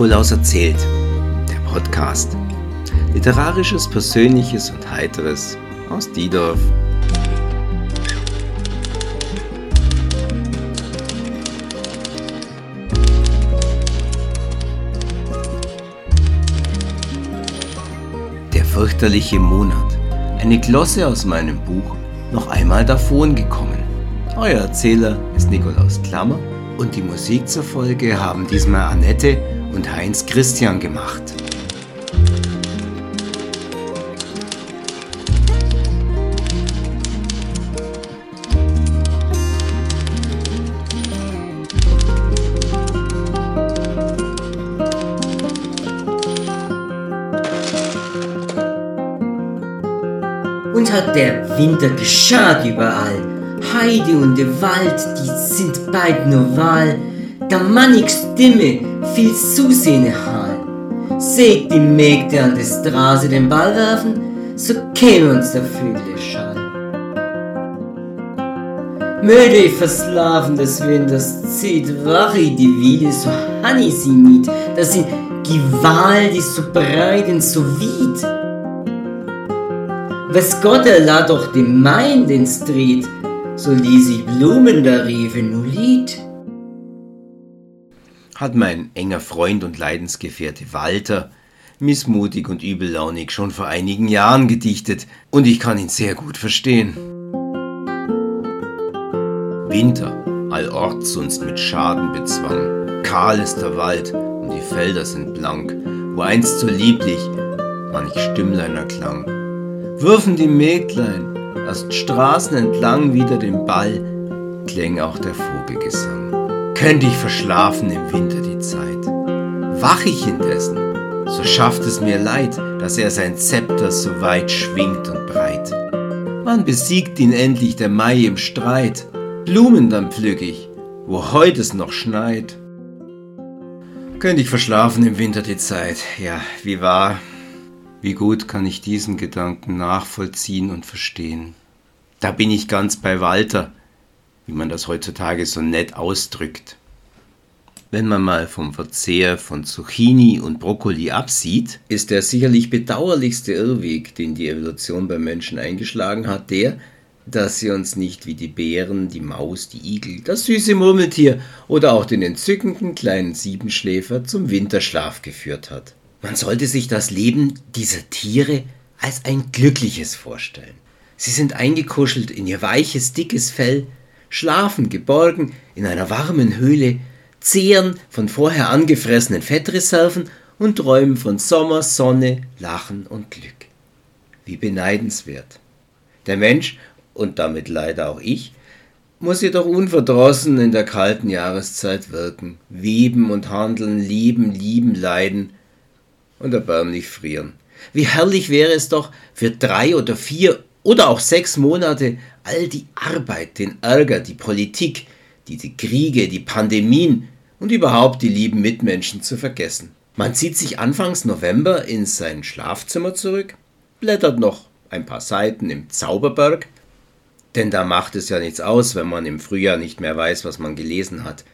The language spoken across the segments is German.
Nikolaus erzählt, der Podcast. Literarisches, Persönliches und Heiteres aus Diedorf. Der fürchterliche Monat. Eine Glosse aus meinem Buch, noch einmal davon gekommen. Euer Erzähler ist Nikolaus Klammer und die Musik zur Folge haben diesmal Annette und Heinz Christian gemacht. Und hat der Winter geschart überall. Heide und der Wald, die sind beid nur Wahl. Der mannig Stimme viel Zusehne hall. Sägt die Mägde an der Straße den Ball werfen, so käme uns der Vögel Schall. Möge ich verslaven des Winters zieht, wache die Wiede, so hanni sie niet, dass sie Gewalt ist so breit und so weit. Was Gott erlad doch dem Mind ins Tritt, so ließ ich Blumen da riefen nur Lied. Hat mein enger Freund und Leidensgefährte Walter missmutig und übellaunig schon vor einigen Jahren gedichtet und ich kann ihn sehr gut verstehen. Winter, allorts uns mit Schaden bezwang, kahl ist der Wald und die Felder sind blank, wo einst so lieblich manch Stimmlein erklang. Würfen die Mägdlein erst Straßen entlang wieder den Ball, klang auch der Vogelgesang. Könnt ich verschlafen im Winter die Zeit, wach ich indessen, so schafft es mir leid, dass er sein Zepter so weit schwingt und breit. Wann besiegt ihn endlich der Mai im Streit? Blumen dann pflück ich, wo heut es noch schneit. Könnt ich verschlafen im Winter die Zeit, ja, wie wahr, wie gut kann ich diesen Gedanken nachvollziehen und verstehen. Da bin ich ganz bei Walter, wie man das heutzutage so nett ausdrückt. Wenn man mal vom Verzehr von Zucchini und Brokkoli absieht, ist der sicherlich bedauerlichste Irrweg, den die Evolution beim Menschen eingeschlagen hat, der, dass sie uns nicht wie die Bären, die Maus, die Igel, das süße Murmeltier oder auch den entzückenden kleinen Siebenschläfer zum Winterschlaf geführt hat. Man sollte sich das Leben dieser Tiere als ein glückliches vorstellen. Sie sind eingekuschelt in ihr weiches, dickes Fell, schlafen geborgen in einer warmen Höhle, zehren von vorher angefressenen Fettreserven und träumen von Sommer, Sonne, Lachen und Glück. Wie beneidenswert. Der Mensch, und damit leider auch ich, muss jedoch unverdrossen in der kalten Jahreszeit wirken, weben und handeln, leben, lieben, leiden und erbärmlich frieren. Wie herrlich wäre es doch, für drei oder vier oder auch sechs Monate all die Arbeit, den Ärger, die Politik, diese Kriege, die Pandemien und überhaupt die lieben Mitmenschen zu vergessen. Man zieht sich anfangs November in sein Schlafzimmer zurück, blättert noch ein paar Seiten im Zauberberg, denn da macht es ja nichts aus, wenn man im Frühjahr nicht mehr weiß, was man gelesen hat.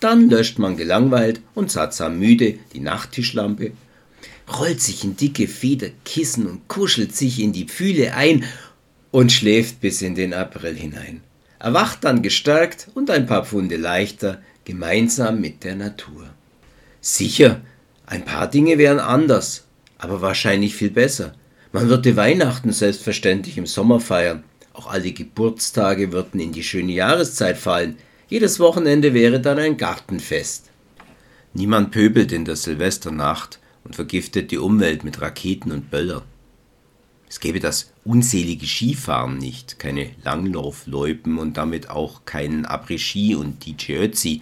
Dann löscht man gelangweilt und sattsam müde die Nachttischlampe rollt sich in dicke Federkissen und kuschelt sich in die Pfühle ein und schläft bis in den April hinein. Erwacht dann gestärkt und ein paar Pfunde leichter, gemeinsam mit der Natur. Sicher, ein paar Dinge wären anders, aber wahrscheinlich viel besser. Man würde Weihnachten selbstverständlich im Sommer feiern, auch alle Geburtstage würden in die schöne Jahreszeit fallen, jedes Wochenende wäre dann ein Gartenfest. Niemand pöbelt in der Silvesternacht, und vergiftet die Umwelt mit Raketen und Böllern. Es gäbe das unselige Skifahren nicht, keine Langlaufloipen und damit auch keinen Après-Ski und DJ Ötzi.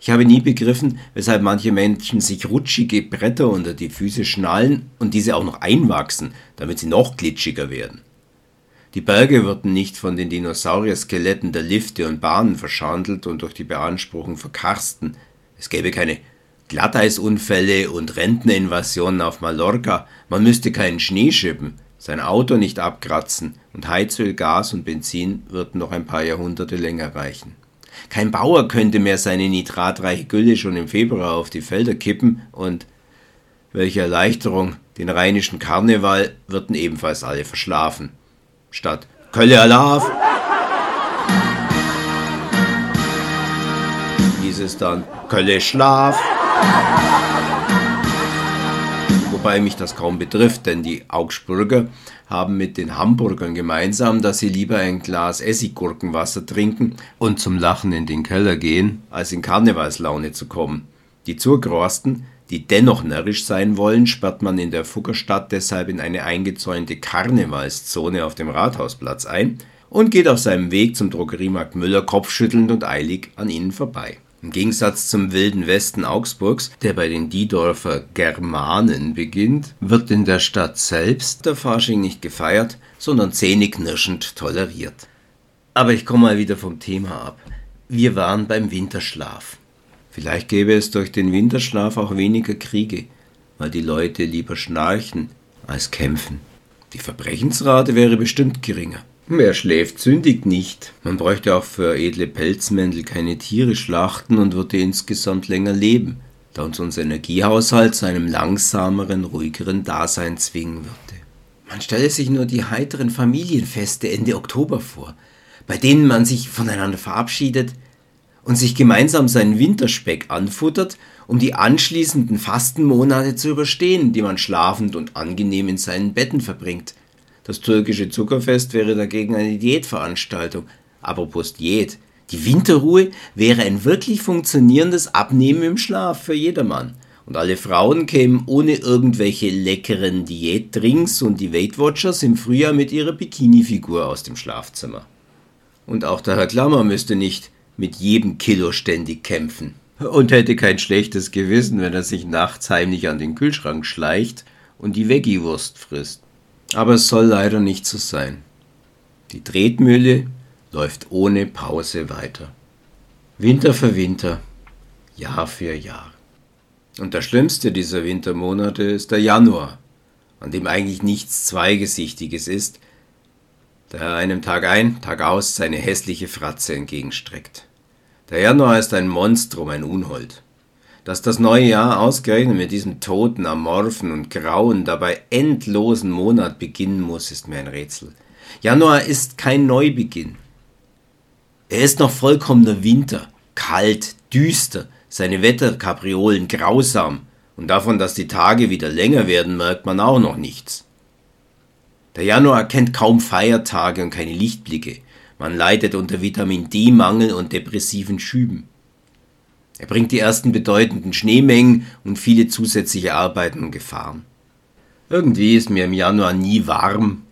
Ich habe nie begriffen, weshalb manche Menschen sich rutschige Bretter unter die Füße schnallen und diese auch noch einwachsen, damit sie noch glitschiger werden. Die Berge würden nicht von den Dinosaurier-Skeletten der Lifte und Bahnen verschandelt und durch die Beanspruchung verkarsten. Es gäbe keine Glatteisunfälle und Rentnerinvasionen auf Mallorca, man müsste keinen Schnee schippen, sein Auto nicht abkratzen und Heizöl, Gas und Benzin würden noch ein paar Jahrhunderte länger reichen. Kein Bauer könnte mehr seine nitratreiche Gülle schon im Februar auf die Felder kippen und welche Erleichterung, den rheinischen Karneval würden ebenfalls alle verschlafen. Statt Kölle Alaf hieß es dann Kölle Schlaf. Wobei mich das kaum betrifft, denn die Augsburger haben mit den Hamburgern gemeinsam, dass sie lieber ein Glas Essiggurkenwasser trinken und zum Lachen in den Keller gehen, als in Karnevalslaune zu kommen. Die Zurgrosten, die dennoch närrisch sein wollen, sperrt man in der Fuggerstadt deshalb in eine eingezäunte Karnevalszone auf dem Rathausplatz ein und geht auf seinem Weg zum Drogeriemarkt Müller kopfschüttelnd und eilig an ihnen vorbei. Im Gegensatz zum wilden Westen Augsburgs, der bei den Diedorfer Germanen beginnt, wird in der Stadt selbst der Fasching nicht gefeiert, sondern zähneknirschend toleriert. Aber ich komme mal wieder vom Thema ab. Wir waren beim Winterschlaf. Vielleicht gäbe es durch den Winterschlaf auch weniger Kriege, weil die Leute lieber schnarchen als kämpfen. Die Verbrechensrate wäre bestimmt geringer. Wer schläft, sündigt nicht. Man bräuchte auch für edle Pelzmäntel keine Tiere schlachten und würde insgesamt länger leben, da uns unser Energiehaushalt zu einem langsameren, ruhigeren Dasein zwingen würde. Man stelle sich nur die heiteren Familienfeste Ende Oktober vor, bei denen man sich voneinander verabschiedet und sich gemeinsam seinen Winterspeck anfuttert, um die anschließenden Fastenmonate zu überstehen, die man schlafend und angenehm in seinen Betten verbringt – das türkische Zuckerfest wäre dagegen eine Diätveranstaltung. Apropos Diät. Die Winterruhe wäre ein wirklich funktionierendes Abnehmen im Schlaf für jedermann. Und alle Frauen kämen ohne irgendwelche leckeren Diätdrinks und die Weight Watchers im Frühjahr mit ihrer Bikini-Figur aus dem Schlafzimmer. Und auch der Herr Klammer müsste nicht mit jedem Kilo ständig kämpfen. Und hätte kein schlechtes Gewissen, wenn er sich nachts heimlich an den Kühlschrank schleicht und die Veggie-Wurst frisst. Aber es soll leider nicht so sein. Die Tretmühle läuft ohne Pause weiter. Winter für Winter, Jahr für Jahr. Und der schlimmste dieser Wintermonate ist der Januar, an dem eigentlich nichts Zweigesichtiges ist, da er einem Tag ein, Tag aus seine hässliche Fratze entgegenstreckt. Der Januar ist ein Monstrum, ein Unhold. Dass das neue Jahr ausgerechnet mit diesem toten, amorphen und grauen, dabei endlosen Monat beginnen muss, ist mir ein Rätsel. Januar ist kein Neubeginn. Er ist noch vollkommener Winter, kalt, düster, seine Wetterkapriolen grausam, und davon, dass die Tage wieder länger werden, merkt man auch noch nichts. Der Januar kennt kaum Feiertage und keine Lichtblicke. Man leidet unter Vitamin D-Mangel und depressiven Schüben. Er bringt die ersten bedeutenden Schneemengen und viele zusätzliche Arbeiten und Gefahren. Irgendwie ist mir im Januar nie warm,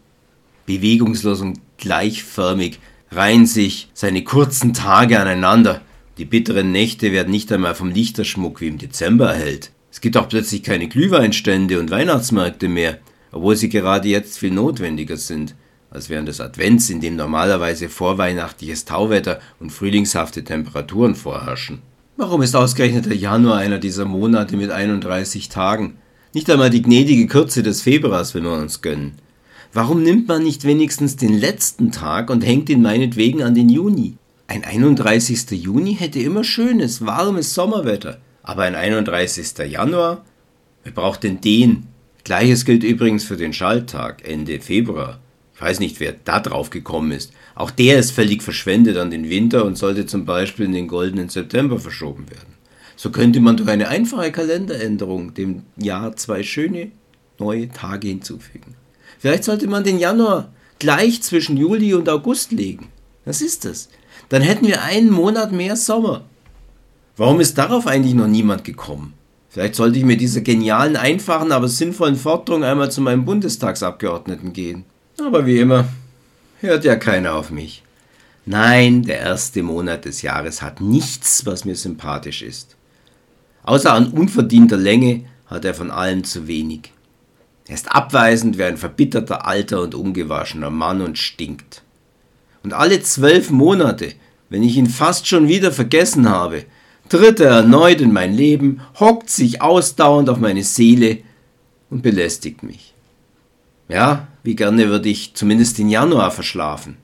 bewegungslos und gleichförmig reihen sich seine kurzen Tage aneinander. Die bitteren Nächte werden nicht einmal vom Lichterschmuck wie im Dezember erhellt. Es gibt auch plötzlich keine Glühweinstände und Weihnachtsmärkte mehr, obwohl sie gerade jetzt viel notwendiger sind als während des Advents, in dem normalerweise vorweihnachtliches Tauwetter und frühlingshafte Temperaturen vorherrschen. Warum ist ausgerechnet der Januar einer dieser Monate mit 31 Tagen? Nicht einmal die gnädige Kürze des Februars will man uns gönnen. Warum nimmt man nicht wenigstens den letzten Tag und hängt ihn meinetwegen an den Juni? Ein 31. Juni hätte immer schönes, warmes Sommerwetter. Aber ein 31. Januar? Wer braucht denn den? Gleiches gilt übrigens für den Schalttag Ende Februar. Ich weiß nicht, wer da drauf gekommen ist. Auch der ist völlig verschwendet an den Winter und sollte zum Beispiel in den goldenen September verschoben werden. So könnte man durch eine einfache Kalenderänderung dem Jahr zwei schöne neue Tage hinzufügen. Vielleicht sollte man den Januar gleich zwischen Juli und August legen. Was ist das? Dann hätten wir einen Monat mehr Sommer. Warum ist darauf eigentlich noch niemand gekommen? Vielleicht sollte ich mit dieser genialen, einfachen, aber sinnvollen Forderung einmal zu meinem Bundestagsabgeordneten gehen. Aber wie immer, hört ja keiner auf mich. Nein, der erste Monat des Jahres hat nichts, was mir sympathisch ist. Außer an unverdienter Länge hat er von allem zu wenig. Er ist abweisend wie ein verbitterter alter und ungewaschener Mann und stinkt. Und alle zwölf Monate, wenn ich ihn fast schon wieder vergessen habe, tritt er erneut in mein Leben, hockt sich ausdauernd auf meine Seele und belästigt mich. Ja, wie gerne würde ich zumindest den Januar verschlafen.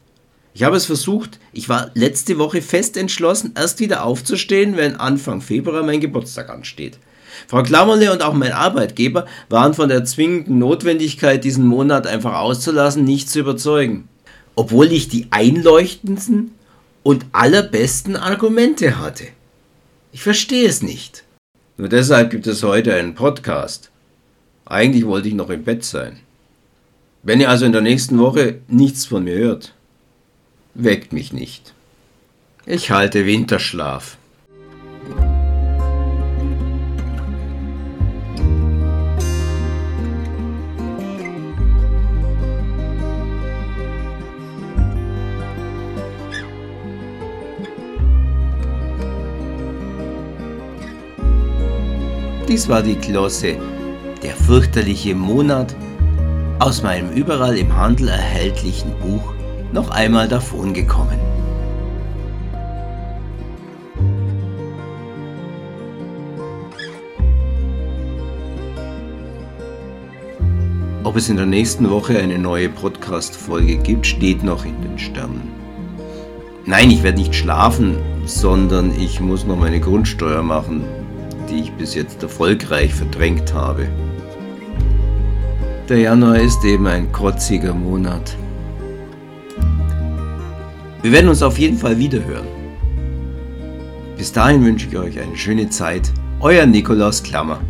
Ich habe es versucht, ich war letzte Woche fest entschlossen, erst wieder aufzustehen, wenn Anfang Februar mein Geburtstag ansteht. Frau Klammerle und auch mein Arbeitgeber waren von der zwingenden Notwendigkeit, diesen Monat einfach auszulassen, nicht zu überzeugen. Obwohl ich die einleuchtendsten und allerbesten Argumente hatte. Ich verstehe es nicht. Nur deshalb gibt es heute einen Podcast. Eigentlich wollte ich noch im Bett sein. Wenn ihr also in der nächsten Woche nichts von mir hört, weckt mich nicht. Ich halte Winterschlaf. Dies war die Glosse, der fürchterliche Monat, aus meinem überall im Handel erhältlichen Buch noch einmal davongekommen. Ob es in der nächsten Woche eine neue Podcast-Folge gibt, steht noch in den Sternen. Nein, ich werde nicht schlafen, sondern ich muss noch meine Grundsteuer machen, die ich bis jetzt erfolgreich verdrängt habe. Der Januar ist eben ein kotziger Monat. Wir werden uns auf jeden Fall wiederhören. Bis dahin wünsche ich euch eine schöne Zeit. Euer Nikolaus Klammer.